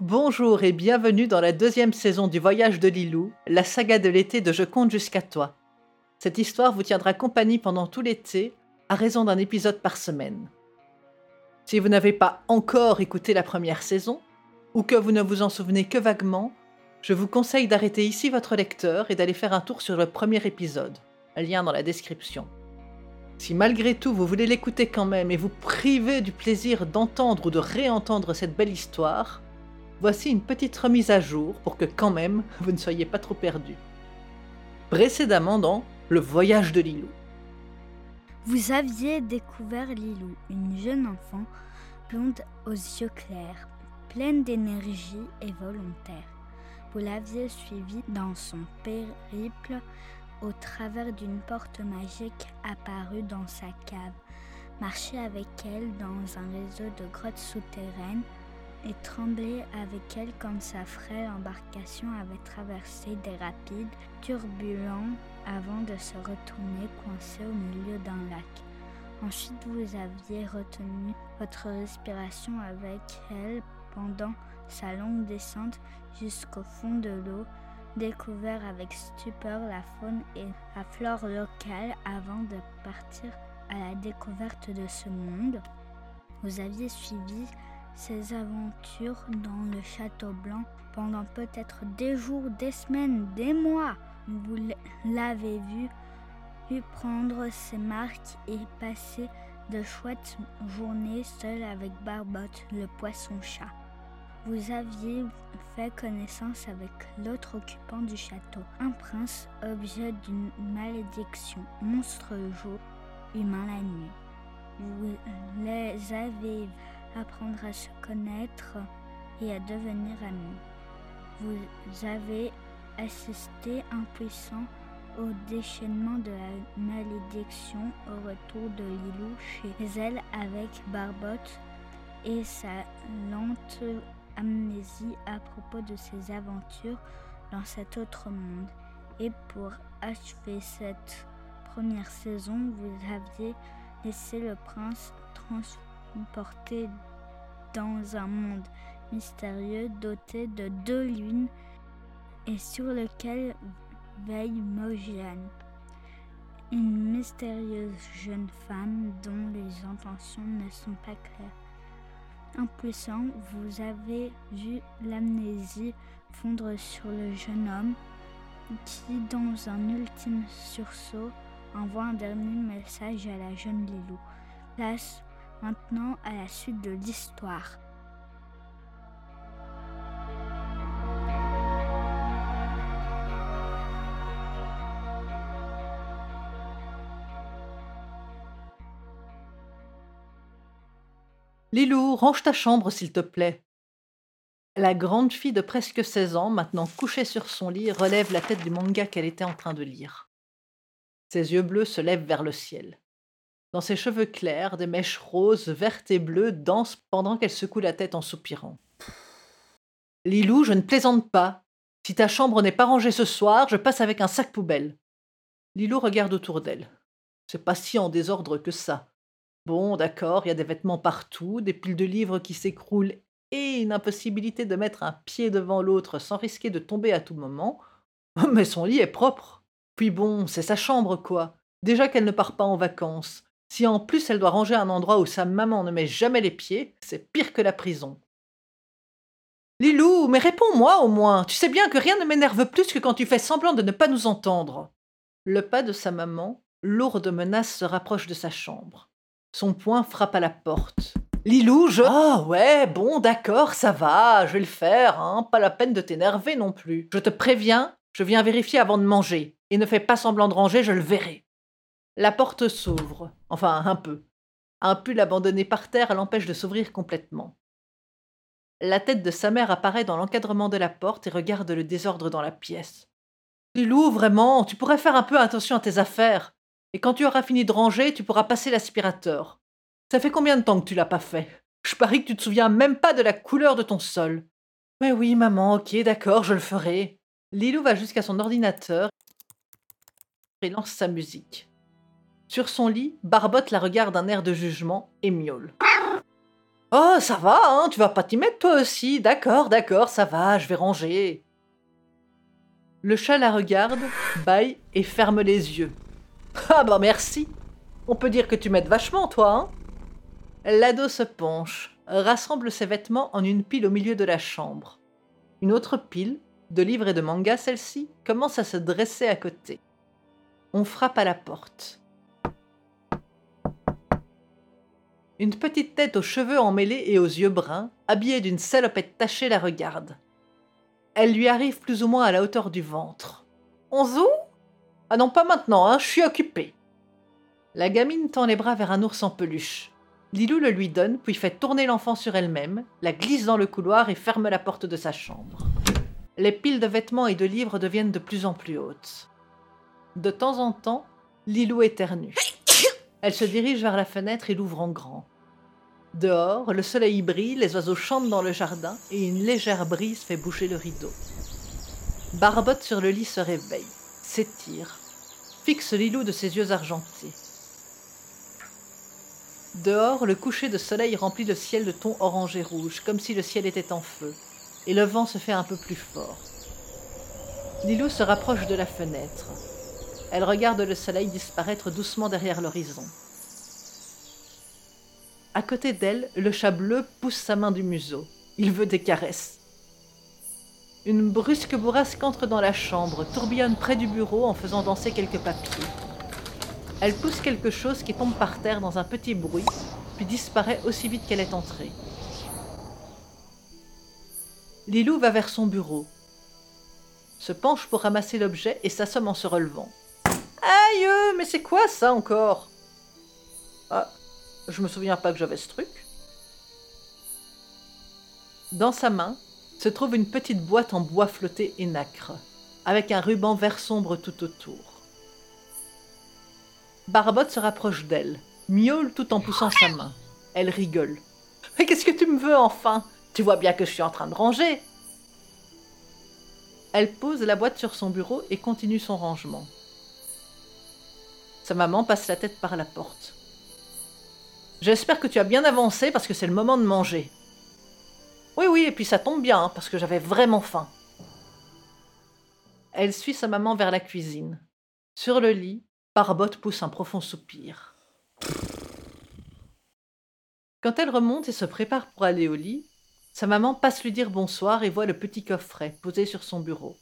Bonjour et bienvenue dans la deuxième saison du Voyage de Lilou, la saga de l'été de Je compte jusqu'à toi. Cette histoire vous tiendra compagnie pendant tout l'été, à raison d'un épisode par semaine. Si vous n'avez pas encore écouté la première saison, ou que vous ne vous en souvenez que vaguement, je vous conseille d'arrêter ici votre lecteur et d'aller faire un tour sur le premier épisode, lien dans la description. Si malgré tout vous voulez l'écouter quand même et vous priver du plaisir d'entendre ou de réentendre cette belle histoire, voici une petite remise à jour pour que quand même vous ne soyez pas trop perdu. Précédemment dans Le voyage de Lilou. Vous aviez découvert Lilou, une jeune enfant blonde aux yeux clairs, pleine d'énergie et volontaire. Vous l'aviez suivie dans son périple au travers d'une porte magique apparue dans sa cave, marché avec elle dans un réseau de grottes souterraines et tremblé avec elle quand sa frêle embarcation avait traversé des rapides turbulents avant de se retourner coincée au milieu d'un lac. Ensuite, vous aviez retenu votre respiration avec elle pendant sa longue descente jusqu'au fond de l'eau, découvert avec stupeur la faune et la flore locale avant de partir à la découverte de ce monde. Vous aviez suivi ses aventures dans le château blanc pendant peut-être des jours, des semaines, des mois. Vous l'avez vu, prendre ses marques et passer de chouettes journées seul avec Barbotte, le poisson-chat. Vous aviez fait connaissance avec l'autre occupant du château, un prince objet d'une malédiction, monstre le jour, humain la nuit. Vous les avez apprendre à se connaître et à devenir amis. Vous avez assisté impuissant au déchaînement de la malédiction au retour de Lilou chez elle avec Barbotte et sa lente amnésie à propos de ses aventures dans cet autre monde. Et pour achever cette première saison, vous aviez laissé le prince transporter dans un monde mystérieux doté de deux lunes et sur lequel veille Mojane, une mystérieuse jeune femme dont les intentions ne sont pas claires. Impuissant, vous avez vu l'amnésie fondre sur le jeune homme qui, dans un ultime sursaut, envoie un dernier message à la jeune Lilou. Place maintenant à la suite de l'histoire. Lilou, range ta chambre, s'il te plaît. La grande fille de presque 16 ans, maintenant couchée sur son lit, relève la tête du manga qu'elle était en train de lire. Ses yeux bleus se lèvent vers le ciel. Dans ses cheveux clairs, des mèches roses, vertes et bleues dansent pendant qu'elle secoue la tête en soupirant. Lilou, je ne plaisante pas. Si ta chambre n'est pas rangée ce soir, je passe avec un sac poubelle. Lilou regarde autour d'elle. C'est pas si en désordre que ça. Bon, d'accord, il y a des vêtements partout, des piles de livres qui s'écroulent et une impossibilité de mettre un pied devant l'autre sans risquer de tomber à tout moment. Mais son lit est propre. Puis bon, c'est sa chambre, quoi. Déjà qu'elle ne part pas en vacances. Si en plus elle doit ranger un endroit où sa maman ne met jamais les pieds, c'est pire que la prison. Lilou, mais réponds-moi au moins. Tu sais bien que rien ne m'énerve plus que quand tu fais semblant de ne pas nous entendre. Le pas de sa maman, lourde menace, se rapproche de sa chambre. Son poing frappe à la porte. Lilou, je. Ah ouais, bon, d'accord, ça va, je vais le faire, hein. Pas la peine de t'énerver non plus. Je te préviens, je viens vérifier avant de manger. Et ne fais pas semblant de ranger, je le verrai. La porte s'ouvre, enfin un peu. Un pull abandonné par terre l'empêche de s'ouvrir complètement. La tête de sa mère apparaît dans l'encadrement de la porte et regarde le désordre dans la pièce. Lilou, vraiment, tu pourrais faire un peu attention à tes affaires. Et quand tu auras fini de ranger, tu pourras passer l'aspirateur. Ça fait combien de temps que tu l'as pas fait? Je parie que tu te souviens même pas de la couleur de ton sol. Mais oui, maman, ok, d'accord, je le ferai. Lilou va jusqu'à son ordinateur et lance sa musique. Sur son lit, Barbotte la regarde d'un air de jugement et miaule. Oh, ça va, hein, tu vas pas t'y mettre toi aussi. D'accord, d'accord, ça va, je vais ranger. Le chat la regarde, baille et ferme les yeux. Ah bah merci. On peut dire que tu m'aides vachement, toi, hein L'ado se penche, rassemble ses vêtements en une pile au milieu de la chambre. Une autre pile, de livres et de mangas celle-ci, commence à se dresser à côté. On frappe à la porte. Une petite tête aux cheveux emmêlés et aux yeux bruns, habillée d'une salopette tachée, la regarde. Elle lui arrive plus ou moins à la hauteur du ventre. On zou Ah non, pas maintenant, hein, je suis occupée. La gamine tend les bras vers un ours en peluche. Lilou le lui donne, puis fait tourner l'enfant sur elle-même, la glisse dans le couloir et ferme la porte de sa chambre. Les piles de vêtements et de livres deviennent de plus en plus hautes. De temps en temps, Lilou éternue. Elle se dirige vers la fenêtre et l'ouvre en grand. Dehors, le soleil brille, les oiseaux chantent dans le jardin et une légère brise fait bouger le rideau. Barbotte sur le lit se réveille, s'étire, fixe Lilou de ses yeux argentés. Dehors, le coucher de soleil remplit le ciel de tons orange et rouge, comme si le ciel était en feu, et le vent se fait un peu plus fort. Lilou se rapproche de la fenêtre. Elle regarde le soleil disparaître doucement derrière l'horizon. À côté d'elle, le chat bleu pousse sa main du museau. Il veut des caresses. Une brusque bourrasque entre dans la chambre, tourbillonne près du bureau en faisant danser quelques papiers. Elle pousse quelque chose qui tombe par terre dans un petit bruit, puis disparaît aussi vite qu'elle est entrée. Lilou va vers son bureau, se penche pour ramasser l'objet et s'assomme en se relevant. Aïe, mais c'est quoi ça encore? Ah, je me souviens pas que j'avais ce truc. Dans sa main se trouve une petite boîte en bois flotté et nacre, avec un ruban vert sombre tout autour. Barbotte se rapproche d'elle, miaule tout en poussant sa main. Elle rigole. Mais qu'est-ce que tu me veux enfin? Tu vois bien que je suis en train de ranger. Elle pose la boîte sur son bureau et continue son rangement. Sa maman passe la tête par la porte. J'espère que tu as bien avancé parce que c'est le moment de manger. Oui, oui, et puis ça tombe bien hein, parce que j'avais vraiment faim. Elle suit sa maman vers la cuisine. Sur le lit, Barbotte pousse un profond soupir. Quand elle remonte et se prépare pour aller au lit, sa maman passe lui dire bonsoir et voit le petit coffret posé sur son bureau.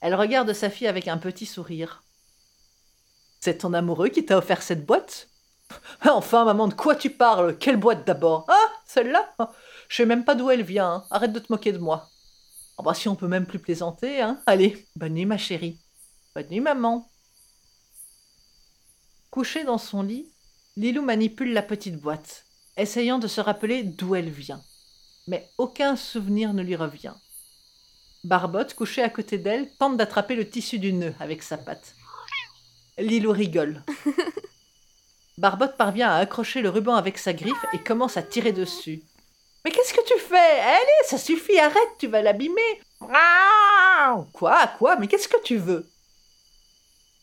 Elle regarde sa fille avec un petit sourire. C'est ton amoureux qui t'a offert cette boîte? Enfin, maman, de quoi tu parles? Quelle boîte d'abord? Ah, celle-là? Je sais même pas d'où elle vient. Hein. Arrête de te moquer de moi. Oh bah si on peut même plus plaisanter, hein. Allez, bonne nuit ma chérie. Bonne nuit maman. Couchée dans son lit, Lilou manipule la petite boîte, essayant de se rappeler d'où elle vient. Mais aucun souvenir ne lui revient. Barbotte, couchée à côté d'elle, tente d'attraper le tissu du nœud avec sa patte. Lilou rigole. Barbotte parvient à accrocher le ruban avec sa griffe et commence à tirer dessus. Mais qu'est-ce que tu fais? Allez, ça suffit, arrête, tu vas l'abîmer. Quoi Quoi Mais qu'est-ce que tu veux?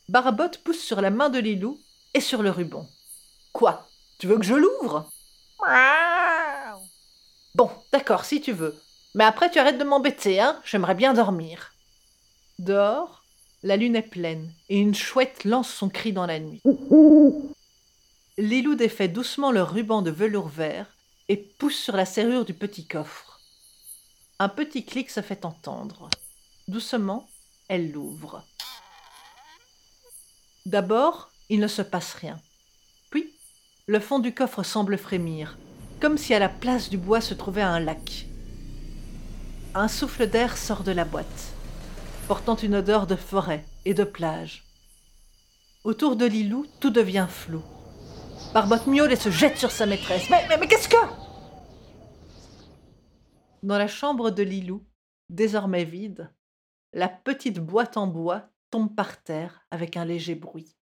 Barbotte pousse sur la main de Lilou et sur le ruban. Quoi Tu veux que je l'ouvre? Bon, d'accord, si tu veux. Mais après, tu arrêtes de m'embêter, hein J'aimerais bien dormir. Dehors, la lune est pleine et une chouette lance son cri dans la nuit. Lilou défait doucement le ruban de velours vert et pousse sur la serrure du petit coffre. Un petit clic se fait entendre. Doucement, elle l'ouvre. D'abord, il ne se passe rien. Puis, le fond du coffre semble frémir, comme si à la place du bois se trouvait un lac. Un souffle d'air sort de la boîte, portant une odeur de forêt et de plage. Autour de Lilou, tout devient flou. Barbotte miaule et se jette sur sa maîtresse. Mais, mais, mais qu'est-ce que? Dans la chambre de Lilou, désormais vide, la petite boîte en bois tombe par terre avec un léger bruit.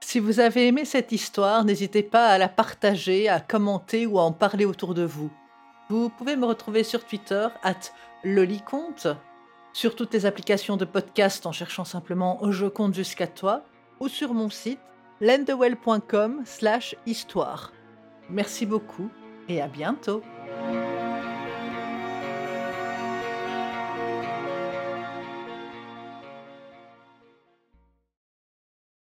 Si vous avez aimé cette histoire, n'hésitez pas à la partager, à commenter ou à en parler autour de vous. Vous pouvez me retrouver sur Twitter, at loliconte, sur toutes les applications de podcast en cherchant simplement Je compte jusqu'à toi, ou sur mon site lendewell.com slash histoire. Merci beaucoup et à bientôt